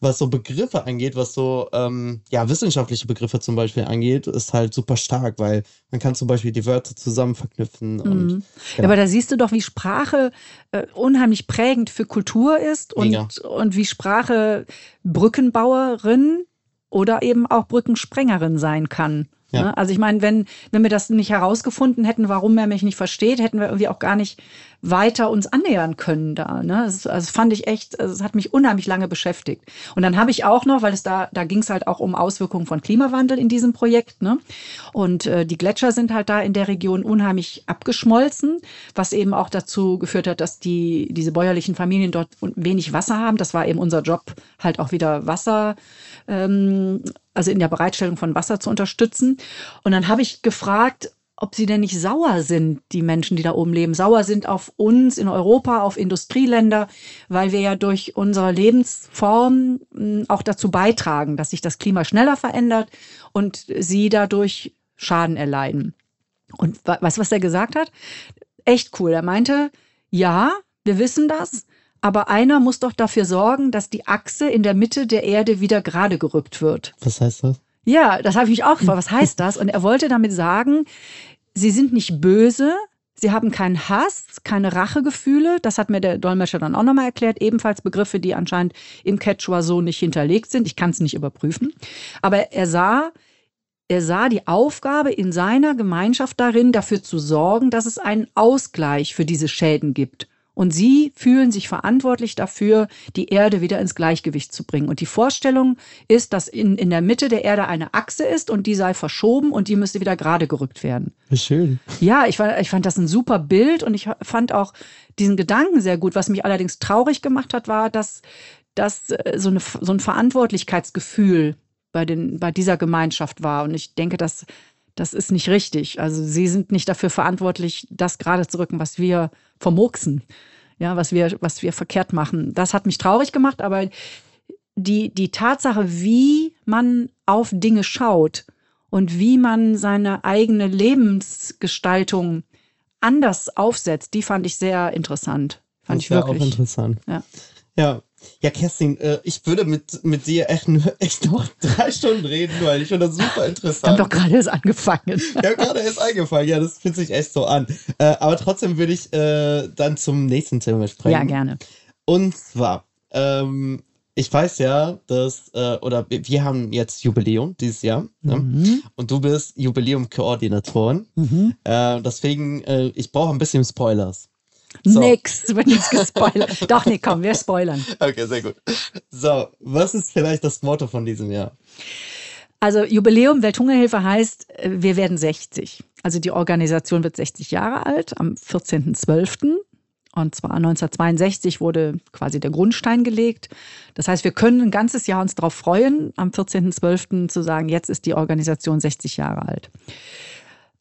was so Begriffe angeht, was so ähm, ja wissenschaftliche Begriffe zum Beispiel angeht, ist halt super stark, weil man kann zum Beispiel die Wörter zusammen verknüpfen. Und, mhm. genau. ja, aber da siehst du doch, wie Sprache äh, unheimlich prägend für Kultur ist und, und wie Sprache Brückenbauerin oder eben auch Brückensprengerin sein kann. Ja. Ne? Also ich meine, wenn, wenn wir das nicht herausgefunden hätten, warum er mich nicht versteht, hätten wir irgendwie auch gar nicht weiter uns annähern können da. Ne? Das, also fand ich echt, es hat mich unheimlich lange beschäftigt. Und dann habe ich auch noch, weil es da, da ging es halt auch um Auswirkungen von Klimawandel in diesem Projekt. Ne? Und äh, die Gletscher sind halt da in der Region unheimlich abgeschmolzen, was eben auch dazu geführt hat, dass die, diese bäuerlichen Familien dort wenig Wasser haben. Das war eben unser Job, halt auch wieder Wasser ähm, also in der Bereitstellung von Wasser zu unterstützen. Und dann habe ich gefragt, ob sie denn nicht sauer sind, die Menschen, die da oben leben, sauer sind auf uns in Europa, auf Industrieländer, weil wir ja durch unsere Lebensform hm, auch dazu beitragen, dass sich das Klima schneller verändert und sie dadurch Schaden erleiden. Und weißt du, was er gesagt hat? Echt cool. Er meinte, ja, wir wissen das, aber einer muss doch dafür sorgen, dass die Achse in der Mitte der Erde wieder gerade gerückt wird. Was heißt das? Ja, das habe ich mich auch gefragt. Was heißt das? Und er wollte damit sagen, sie sind nicht böse, sie haben keinen Hass, keine Rachegefühle. Das hat mir der Dolmetscher dann auch nochmal erklärt. Ebenfalls Begriffe, die anscheinend im Quechua so nicht hinterlegt sind. Ich kann es nicht überprüfen. Aber er sah, er sah die Aufgabe in seiner Gemeinschaft darin, dafür zu sorgen, dass es einen Ausgleich für diese Schäden gibt. Und sie fühlen sich verantwortlich dafür, die Erde wieder ins Gleichgewicht zu bringen. Und die Vorstellung ist, dass in, in der Mitte der Erde eine Achse ist und die sei verschoben und die müsste wieder gerade gerückt werden. Wie schön. Ja, ich fand, ich fand das ein super Bild und ich fand auch diesen Gedanken sehr gut. Was mich allerdings traurig gemacht hat, war, dass, dass äh, so, eine, so ein Verantwortlichkeitsgefühl bei, den, bei dieser Gemeinschaft war. Und ich denke, dass das ist nicht richtig. Also sie sind nicht dafür verantwortlich, das gerade zu rücken, was wir vermurksen, ja, was wir, was wir verkehrt machen. Das hat mich traurig gemacht, aber die, die Tatsache, wie man auf Dinge schaut und wie man seine eigene Lebensgestaltung anders aufsetzt, die fand ich sehr interessant. Fand das ich wirklich. auch interessant. Ja. Ja, ja, Kerstin, äh, ich würde mit, mit dir echt, nur, echt noch drei Stunden reden, weil ich finde das super Wir haben interessant. doch gerade erst angefangen. Ich habe gerade erst eingefallen, ja, das fühlt sich echt so an. Äh, aber trotzdem würde ich äh, dann zum nächsten Thema sprechen. Ja, gerne. Und zwar, ähm, ich weiß ja, dass, oder wir- wir haben jetzt Jubiläum dieses Jahr. Ne? Mhm. Und du bist Jubiläum-Koordinatorin. Mhm. Deswegen, äh, ich brauche ein bisschen Spoilers. So. Nix, wird nichts gespoilert. Doch, nee, komm, wir spoilern. Okay, sehr gut. So, was ist vielleicht das Motto von diesem Jahr? Also Jubiläum Welthungerhilfe heißt, wir werden 60. Also die Organisation wird 60 Jahre alt am 14.12. Und zwar 1962 wurde quasi der Grundstein gelegt. Das heißt, wir können ein ganzes Jahr uns darauf freuen, am 14.12. zu sagen, jetzt ist die Organisation 60 Jahre alt.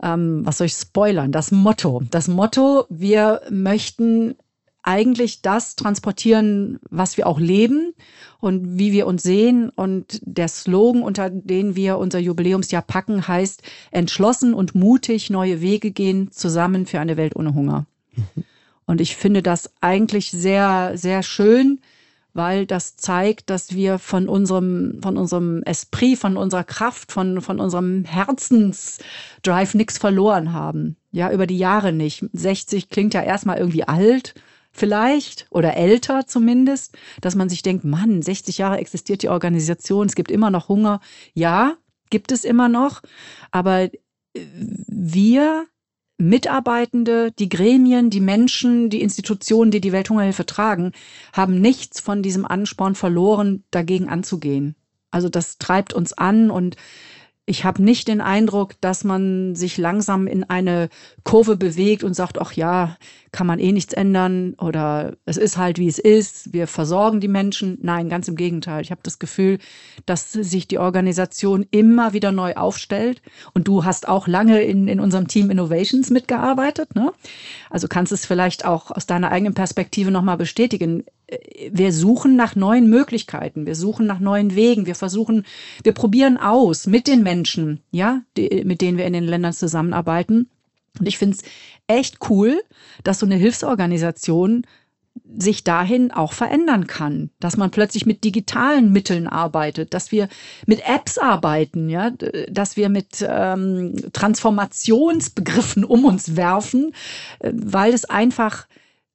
Ähm, was soll ich spoilern? Das Motto. Das Motto, wir möchten eigentlich das transportieren, was wir auch leben und wie wir uns sehen. Und der Slogan, unter den wir unser Jubiläumsjahr packen, heißt entschlossen und mutig neue Wege gehen, zusammen für eine Welt ohne Hunger. Und ich finde das eigentlich sehr, sehr schön, weil das zeigt, dass wir von unserem, von unserem Esprit, von unserer Kraft, von, von unserem Herzensdrive nichts verloren haben. Ja, über die Jahre nicht. 60 klingt ja erstmal irgendwie alt, vielleicht, oder älter zumindest, dass man sich denkt, Mann, 60 Jahre existiert die Organisation, es gibt immer noch Hunger. Ja, gibt es immer noch, aber wir Mitarbeitende, die Gremien, die Menschen, die Institutionen, die die Welthungerhilfe tragen, haben nichts von diesem Ansporn verloren, dagegen anzugehen. Also das treibt uns an und ich habe nicht den Eindruck, dass man sich langsam in eine Kurve bewegt und sagt, ach ja, kann man eh nichts ändern oder es ist halt wie es ist, wir versorgen die Menschen. Nein, ganz im Gegenteil. Ich habe das Gefühl, dass sich die Organisation immer wieder neu aufstellt und du hast auch lange in, in unserem Team Innovations mitgearbeitet. Ne? Also kannst es vielleicht auch aus deiner eigenen Perspektive nochmal bestätigen. Wir suchen nach neuen Möglichkeiten, wir suchen nach neuen Wegen, wir versuchen, wir probieren aus mit den Menschen, ja, die, mit denen wir in den Ländern zusammenarbeiten. Und ich finde es echt cool, dass so eine Hilfsorganisation sich dahin auch verändern kann, dass man plötzlich mit digitalen Mitteln arbeitet, dass wir mit Apps arbeiten, ja, dass wir mit ähm, Transformationsbegriffen um uns werfen, äh, weil es einfach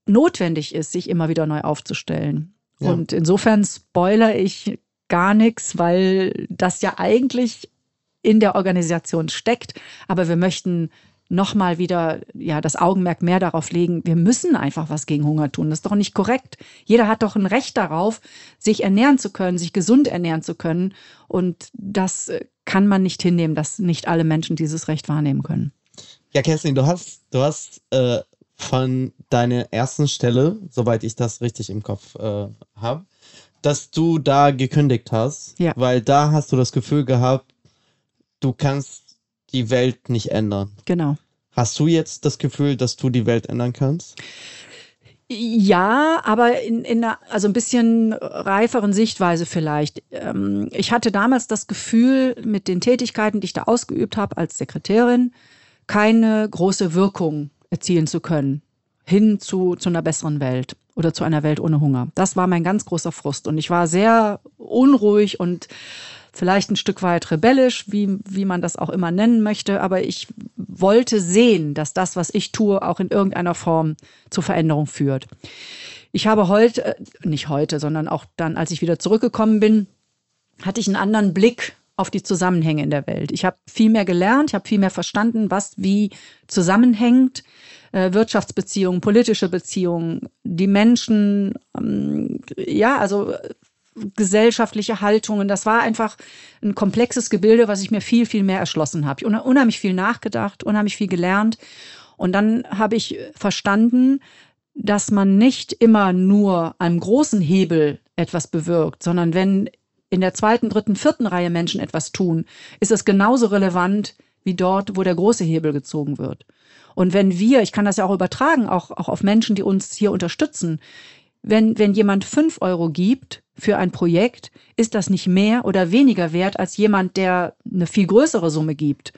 notwendig ist, sich immer wieder neu aufzustellen. Ja. Und insofern spoiler ich gar nichts, weil das ja eigentlich in der Organisation steckt, aber wir möchten nochmal wieder ja das Augenmerk mehr darauf legen, wir müssen einfach was gegen Hunger tun. Das ist doch nicht korrekt. Jeder hat doch ein Recht darauf, sich ernähren zu können, sich gesund ernähren zu können. Und das kann man nicht hinnehmen, dass nicht alle Menschen dieses Recht wahrnehmen können. Ja, Kerstin, du hast, du hast äh, von deiner ersten Stelle, soweit ich das richtig im Kopf äh, habe, dass du da gekündigt hast, Ja. weil da hast du das Gefühl gehabt, du kannst die Welt nicht ändern. Genau. Hast du jetzt das Gefühl, dass du die Welt ändern kannst? Ja, aber in, in einer, also ein bisschen reiferen Sichtweise vielleicht. Ähm, ich hatte damals das Gefühl, mit den Tätigkeiten, die ich da ausgeübt habe als Sekretärin, keine große Wirkung erzielen zu können. hin zu, zu einer besseren Welt oder zu einer Welt ohne Hunger. Das war mein ganz großer Frust. Und ich war sehr unruhig und vielleicht ein Stück weit rebellisch, wie, wie man das auch immer nennen möchte. Aber ich wollte sehen, dass das, was ich tue, auch in irgendeiner Form zur Veränderung führt. Ich habe heute, äh, nicht heute, sondern auch dann, als ich wieder zurückgekommen bin, hatte ich einen anderen Blick auf die Zusammenhänge in der Welt. Ich habe viel mehr gelernt, ich habe viel mehr verstanden, was wie zusammenhängt. Äh, Wirtschaftsbeziehungen, politische Beziehungen, die Menschen, ähm, ja, also äh, gesellschaftliche Haltungen. Das war einfach ein komplexes Gebilde, was ich mir viel, viel mehr erschlossen habe. Ich unheimlich viel nachgedacht, unheimlich viel gelernt. Und dann habe ich verstanden, dass man nicht immer nur einem großen Hebel etwas bewirkt, sondern wenn in der zweiten, dritten, vierten Reihe Menschen etwas tun, ist es genauso relevant wie dort, wo der große Hebel gezogen wird. Und wenn wir, ich kann das ja auch übertragen, auch, auch auf Menschen, die uns hier unterstützen, wenn, wenn jemand fünf Euro gibt für ein Projekt, ist das nicht mehr oder weniger wert als jemand, der eine viel größere Summe gibt.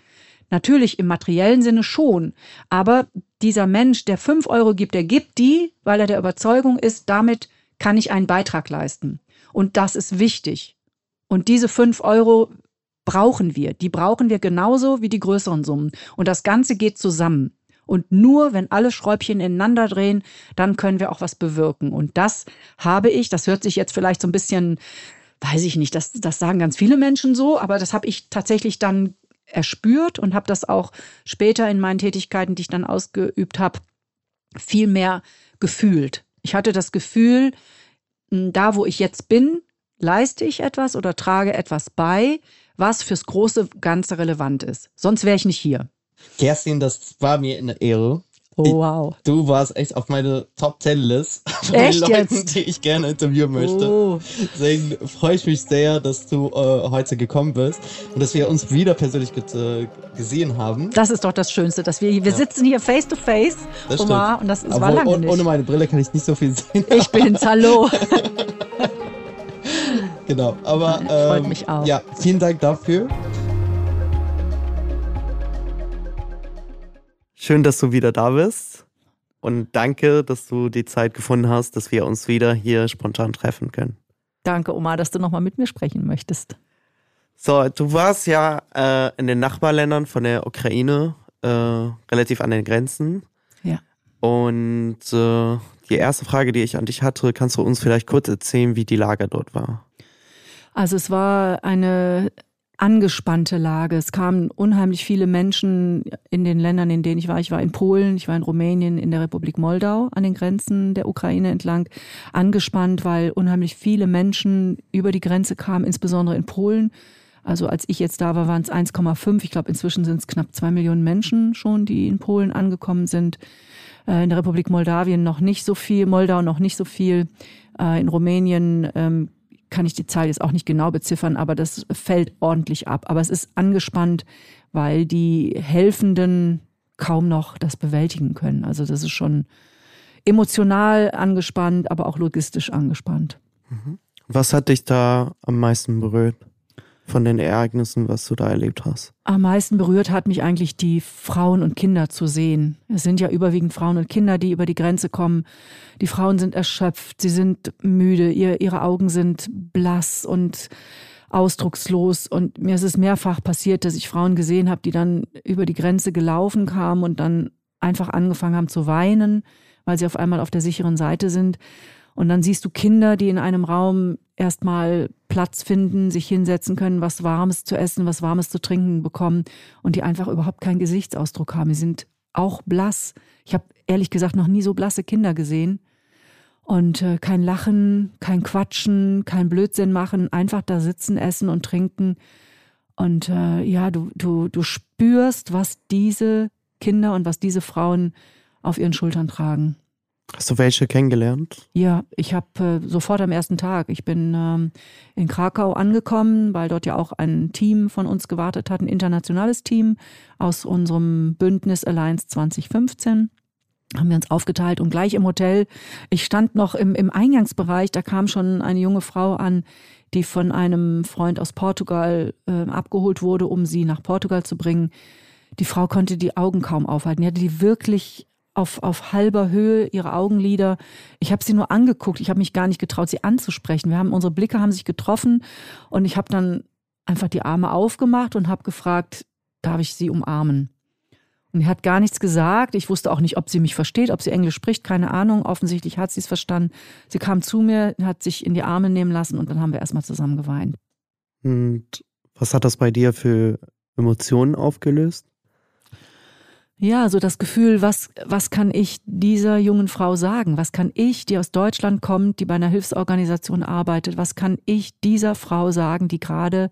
Natürlich im materiellen Sinne schon, aber dieser Mensch, der fünf Euro gibt, der gibt die, weil er der Überzeugung ist, damit kann ich einen Beitrag leisten. Und das ist wichtig. Und diese fünf Euro brauchen wir. Die brauchen wir genauso wie die größeren Summen. Und das Ganze geht zusammen. Und nur wenn alle Schräubchen ineinander drehen, dann können wir auch was bewirken. Und das habe ich, das hört sich jetzt vielleicht so ein bisschen, weiß ich nicht, das, das sagen ganz viele Menschen so, aber das habe ich tatsächlich dann erspürt und habe das auch später in meinen Tätigkeiten, die ich dann ausgeübt habe, viel mehr gefühlt. Ich hatte das Gefühl, da wo ich jetzt bin, leiste ich etwas oder trage etwas bei, was fürs große Ganze relevant ist. Sonst wäre ich nicht hier. Kerstin, das war mir eine Ehre. Oh, wow. Du warst echt auf meine Top 10 List von echt den Leuten, jetzt? die ich gerne interviewen möchte. Oh. Deswegen freue ich mich sehr, dass du äh, heute gekommen bist und dass wir uns wieder persönlich äh, gesehen haben. Das ist doch das Schönste, dass wir wir ja. sitzen hier face to face, Omar, und das ist, war lange ohne, nicht. Ohne meine Brille kann ich nicht so viel sehen. Ich bin's, hallo. genau, aber ähm, freut mich auch. Ja, vielen Dank dafür. Schön, dass du wieder da bist. Und danke, dass du die Zeit gefunden hast, dass wir uns wieder hier spontan treffen können. Danke, Oma, dass du nochmal mit mir sprechen möchtest. So, du warst ja äh, in den Nachbarländern von der Ukraine, äh, relativ an den Grenzen. Ja. Und äh, die erste Frage, die ich an dich hatte, kannst du uns vielleicht kurz erzählen, wie die Lage dort war? Also es war eine angespannte Lage. Es kamen unheimlich viele Menschen in den Ländern, in denen ich war. Ich war in Polen, ich war in Rumänien, in der Republik Moldau an den Grenzen der Ukraine entlang. Angespannt, weil unheimlich viele Menschen über die Grenze kamen, insbesondere in Polen. Also als ich jetzt da war, waren es 1,5. Ich glaube, inzwischen sind es knapp zwei Millionen Menschen schon, die in Polen angekommen sind. Äh, in der Republik Moldawien noch nicht so viel, Moldau noch nicht so viel. Äh, in Rumänien ähm, kann ich die Zahl jetzt auch nicht genau beziffern, aber das fällt ordentlich ab. Aber es ist angespannt, weil die Helfenden kaum noch das bewältigen können. Also das ist schon emotional angespannt, aber auch logistisch angespannt. Mhm. Was hat dich da am meisten berührt? Von den Ereignissen, was du da erlebt hast? Am meisten berührt hat mich eigentlich die Frauen und Kinder zu sehen. Es sind ja überwiegend Frauen und Kinder, die über die Grenze kommen. Die Frauen sind erschöpft, sie sind müde, ihr, ihre Augen sind blass und ausdruckslos. Und mir ist es mehrfach passiert, dass ich Frauen gesehen habe, die dann über die Grenze gelaufen kamen und dann einfach angefangen haben zu weinen, weil sie auf einmal auf der sicheren Seite sind. Und dann siehst du Kinder, die in einem Raum erstmal Platz finden, sich hinsetzen können, was Warmes zu essen, was Warmes zu trinken bekommen und die einfach überhaupt keinen Gesichtsausdruck haben. Die sind auch blass. Ich habe ehrlich gesagt noch nie so blasse Kinder gesehen. Und äh, kein Lachen, kein Quatschen, kein Blödsinn machen, einfach da sitzen, essen und trinken. Und äh, ja, du, du, du spürst, was diese Kinder und was diese Frauen auf ihren Schultern tragen. Hast du welche kennengelernt? Ja, ich habe äh, sofort am ersten Tag. Ich bin ähm, in Krakau angekommen, weil dort ja auch ein Team von uns gewartet hat, ein internationales Team aus unserem Bündnis Alliance 2015 haben wir uns aufgeteilt und gleich im Hotel. Ich stand noch im, im Eingangsbereich, da kam schon eine junge Frau an, die von einem Freund aus Portugal äh, abgeholt wurde, um sie nach Portugal zu bringen. Die Frau konnte die Augen kaum aufhalten. Die hatte die wirklich auf, auf halber Höhe, ihre Augenlider. Ich habe sie nur angeguckt. Ich habe mich gar nicht getraut, sie anzusprechen. Wir haben unsere Blicke haben sich getroffen und ich habe dann einfach die Arme aufgemacht und habe gefragt, darf ich sie umarmen? Und sie hat gar nichts gesagt. Ich wusste auch nicht, ob sie mich versteht, ob sie Englisch spricht, keine Ahnung. Offensichtlich hat sie es verstanden. Sie kam zu mir, hat sich in die Arme nehmen lassen und dann haben wir erstmal zusammen geweint. Und was hat das bei dir für Emotionen aufgelöst? Ja, so das Gefühl, was, was kann ich dieser jungen Frau sagen? Was kann ich, die aus Deutschland kommt, die bei einer Hilfsorganisation arbeitet, was kann ich dieser Frau sagen, die gerade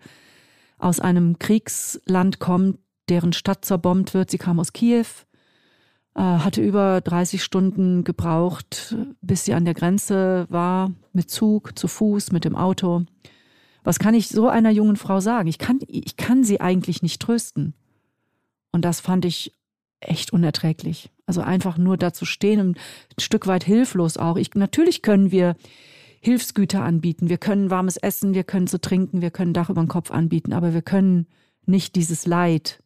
aus einem Kriegsland kommt, deren Stadt zerbombt wird? Sie kam aus Kiew, äh, hatte über 30 Stunden gebraucht, bis sie an der Grenze war, mit Zug, zu Fuß, mit dem Auto. Was kann ich so einer jungen Frau sagen? Ich kann, ich kann sie eigentlich nicht trösten. Und das fand ich echt unerträglich. Also einfach nur dazu stehen und ein Stück weit hilflos auch. Ich, natürlich können wir Hilfsgüter anbieten. Wir können warmes Essen, wir können zu trinken, wir können Dach über den Kopf anbieten, aber wir können nicht dieses Leid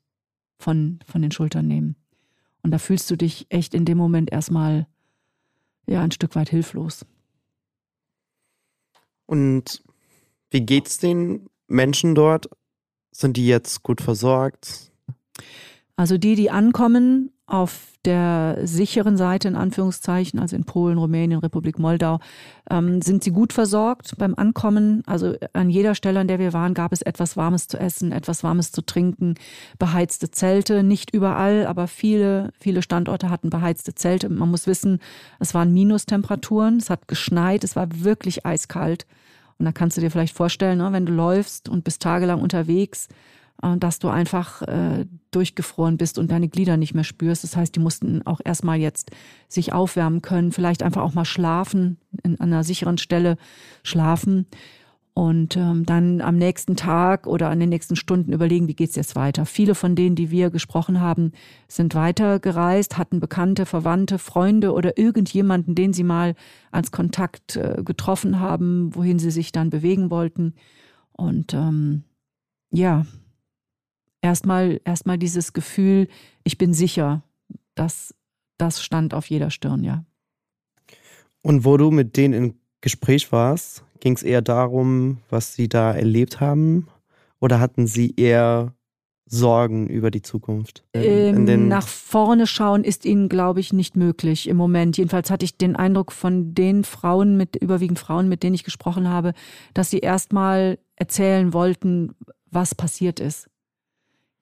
von, von den Schultern nehmen. Und da fühlst du dich echt in dem Moment erstmal ja ein Stück weit hilflos. Und wie geht's den Menschen dort? Sind die jetzt gut versorgt? Also die, die ankommen auf der sicheren Seite in Anführungszeichen, also in Polen, Rumänien, Republik Moldau, ähm, sind sie gut versorgt beim Ankommen. Also an jeder Stelle, an der wir waren, gab es etwas Warmes zu essen, etwas Warmes zu trinken, beheizte Zelte. Nicht überall, aber viele, viele Standorte hatten beheizte Zelte. Man muss wissen, es waren Minustemperaturen, es hat geschneit, es war wirklich eiskalt. Und da kannst du dir vielleicht vorstellen, ne, wenn du läufst und bist tagelang unterwegs, dass du einfach äh, durchgefroren bist und deine Glieder nicht mehr spürst. Das heißt, die mussten auch erstmal jetzt sich aufwärmen können, vielleicht einfach auch mal schlafen, in, an einer sicheren Stelle schlafen und ähm, dann am nächsten Tag oder an den nächsten Stunden überlegen, wie geht's jetzt weiter. Viele von denen, die wir gesprochen haben, sind weitergereist, hatten Bekannte, Verwandte, Freunde oder irgendjemanden, den sie mal als Kontakt äh, getroffen haben, wohin sie sich dann bewegen wollten. Und ähm, ja, erstmal erstmal dieses Gefühl, ich bin sicher, das, das stand auf jeder Stirn, ja. Und wo du mit denen im Gespräch warst, ging es eher darum, was sie da erlebt haben? Oder hatten sie eher Sorgen über die Zukunft? Ähm, nach vorne schauen ist ihnen, glaube ich, nicht möglich im Moment. Jedenfalls hatte ich den Eindruck von den Frauen, mit überwiegend Frauen, mit denen ich gesprochen habe, dass sie erstmal erzählen wollten, was passiert ist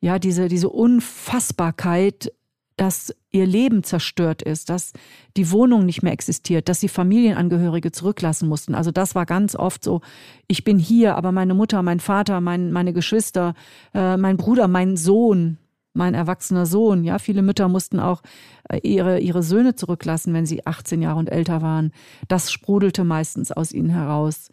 ja, diese, diese Unfassbarkeit, dass ihr Leben zerstört ist, dass die Wohnung nicht mehr existiert, dass sie Familienangehörige zurücklassen mussten. Also das war ganz oft so, ich bin hier, aber meine Mutter, mein Vater, mein, meine Geschwister, äh, mein Bruder, mein Sohn, mein erwachsener Sohn, ja, viele Mütter mussten auch äh, ihre, ihre Söhne zurücklassen, wenn sie 18 Jahre und älter waren. Das sprudelte meistens aus ihnen heraus.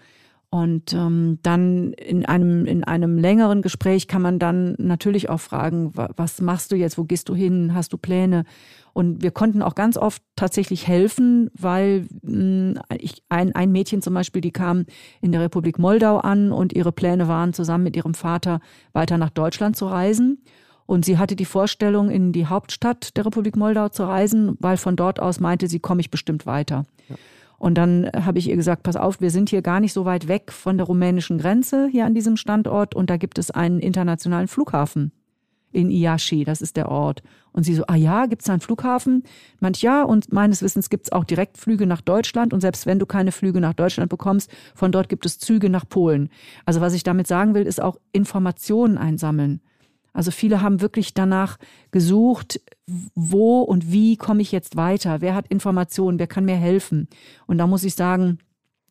Und ähm, dann in einem, in einem längeren Gespräch kann man dann natürlich auch fragen, was machst du jetzt, wo gehst du hin, hast du Pläne? Und wir konnten auch ganz oft tatsächlich helfen, weil mh, ich, ein, ein Mädchen zum Beispiel, die kam in der Republik Moldau an und ihre Pläne waren, zusammen mit ihrem Vater weiter nach Deutschland zu reisen. Und sie hatte die Vorstellung, in die Hauptstadt der Republik Moldau zu reisen, weil von dort aus meinte sie, komme ich bestimmt weiter. Ja. Und dann habe ich ihr gesagt, pass auf, wir sind hier gar nicht so weit weg von der rumänischen Grenze hier an diesem Standort und da gibt es einen internationalen Flughafen in Iași, das ist der Ort. Und sie so, ah ja, gibt es da einen Flughafen? Manch ja, und meines Wissens gibt es auch Direktflüge nach Deutschland und selbst wenn du keine Flüge nach Deutschland bekommst, von dort gibt es Züge nach Polen. Also was ich damit sagen will, ist auch Informationen einsammeln. Also viele haben wirklich danach gesucht, wo und wie komme ich jetzt weiter? Wer hat Informationen? Wer kann mir helfen? Und da muss ich sagen,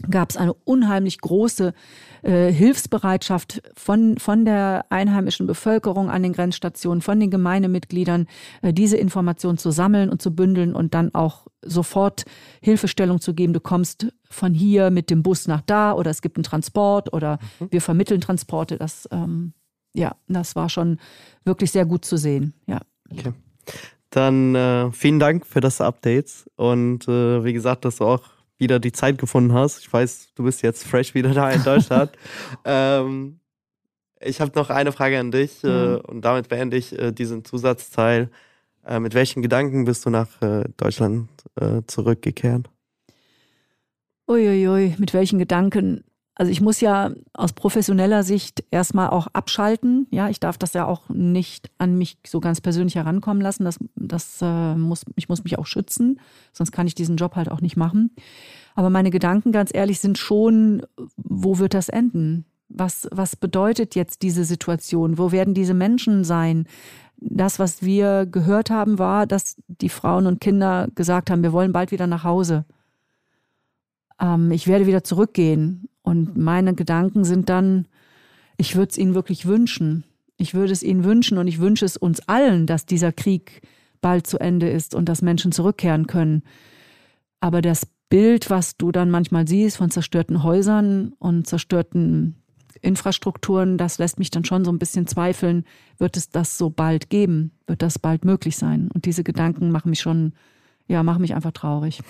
gab es eine unheimlich große äh, Hilfsbereitschaft von, von der einheimischen Bevölkerung an den Grenzstationen, von den Gemeindemitgliedern, äh, diese Informationen zu sammeln und zu bündeln und dann auch sofort Hilfestellung zu geben. Du kommst von hier mit dem Bus nach da oder es gibt einen Transport oder mhm. wir vermitteln Transporte. Das ähm, ja, das war schon wirklich sehr gut zu sehen. Ja. Okay. Dann äh, vielen Dank für das Update und äh, wie gesagt, dass du auch wieder die Zeit gefunden hast. Ich weiß, du bist jetzt fresh wieder da in Deutschland. ähm, ich habe noch eine Frage an dich äh, und damit beende ich äh, diesen Zusatzteil. Äh, mit welchen Gedanken bist du nach äh, Deutschland äh, zurückgekehrt? Uiuiui, ui, mit welchen Gedanken? Also ich muss ja aus professioneller Sicht erstmal auch abschalten. Ja, ich darf das ja auch nicht an mich so ganz persönlich herankommen lassen. Das, das äh, muss, ich muss mich auch schützen, sonst kann ich diesen Job halt auch nicht machen. Aber meine Gedanken, ganz ehrlich, sind schon, wo wird das enden? Was, was bedeutet jetzt diese Situation? Wo werden diese Menschen sein? Das, was wir gehört haben, war, dass die Frauen und Kinder gesagt haben, wir wollen bald wieder nach Hause. Ähm, ich werde wieder zurückgehen. Und meine Gedanken sind dann, ich würde es ihnen wirklich wünschen. Ich würde es ihnen wünschen und ich wünsche es uns allen, dass dieser Krieg bald zu Ende ist und dass Menschen zurückkehren können. Aber das Bild, was du dann manchmal siehst von zerstörten Häusern und zerstörten Infrastrukturen, das lässt mich dann schon so ein bisschen zweifeln, wird es das so bald geben? Wird das bald möglich sein? Und diese Gedanken machen mich schon, ja, machen mich einfach traurig.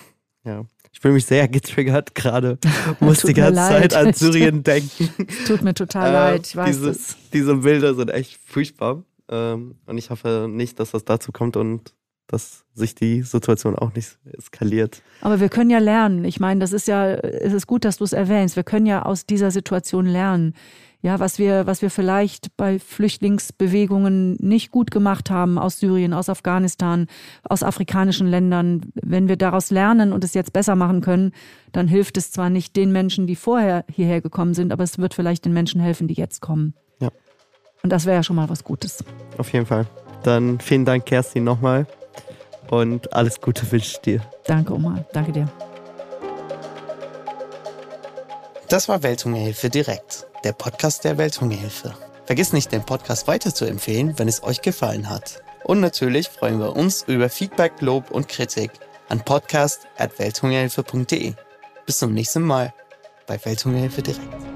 Ja, ich fühle mich sehr getriggert gerade. Muss die ganze Zeit an Syrien denken. Tut mir total äh, leid, ich weiß diese, es. Diese Bilder sind echt furchtbar. Ähm, und ich hoffe nicht, dass das dazu kommt und dass sich die Situation auch nicht eskaliert. Aber wir können ja lernen. Ich meine, das ist ja, es ist gut, dass du es erwähnst. Wir können ja aus dieser Situation lernen. Ja, was wir, was wir vielleicht bei Flüchtlingsbewegungen nicht gut gemacht haben aus Syrien, aus Afghanistan, aus afrikanischen Ländern. Wenn wir daraus lernen und es jetzt besser machen können, dann hilft es zwar nicht den Menschen, die vorher hierher gekommen sind, aber es wird vielleicht den Menschen helfen, die jetzt kommen. Ja. Und das wäre ja schon mal was Gutes. Auf jeden Fall. Dann vielen Dank, Kerstin, nochmal und alles Gute wünsche ich dir. Danke, Oma. Danke dir. Das war Welthungerhilfe direkt, der Podcast der Welthungerhilfe. Vergiss nicht, den Podcast weiter zu empfehlen, wenn es euch gefallen hat. Und natürlich freuen wir uns über Feedback, Lob und Kritik an podcast.welthungerhilfe.de. Bis zum nächsten Mal bei Welthungerhilfe direkt.